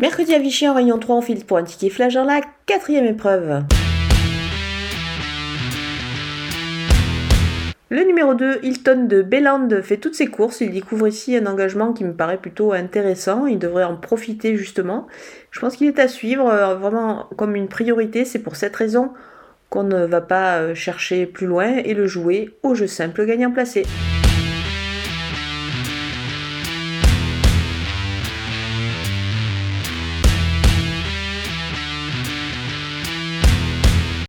Mercredi à Vichy en rayon 3, en file pour un ticket flash dans la quatrième épreuve. Le numéro 2, Hilton de Belland, fait toutes ses courses. Il découvre ici un engagement qui me paraît plutôt intéressant. Il devrait en profiter justement. Je pense qu'il est à suivre euh, vraiment comme une priorité. C'est pour cette raison qu'on ne va pas euh, chercher plus loin et le jouer au jeu simple gagnant placé.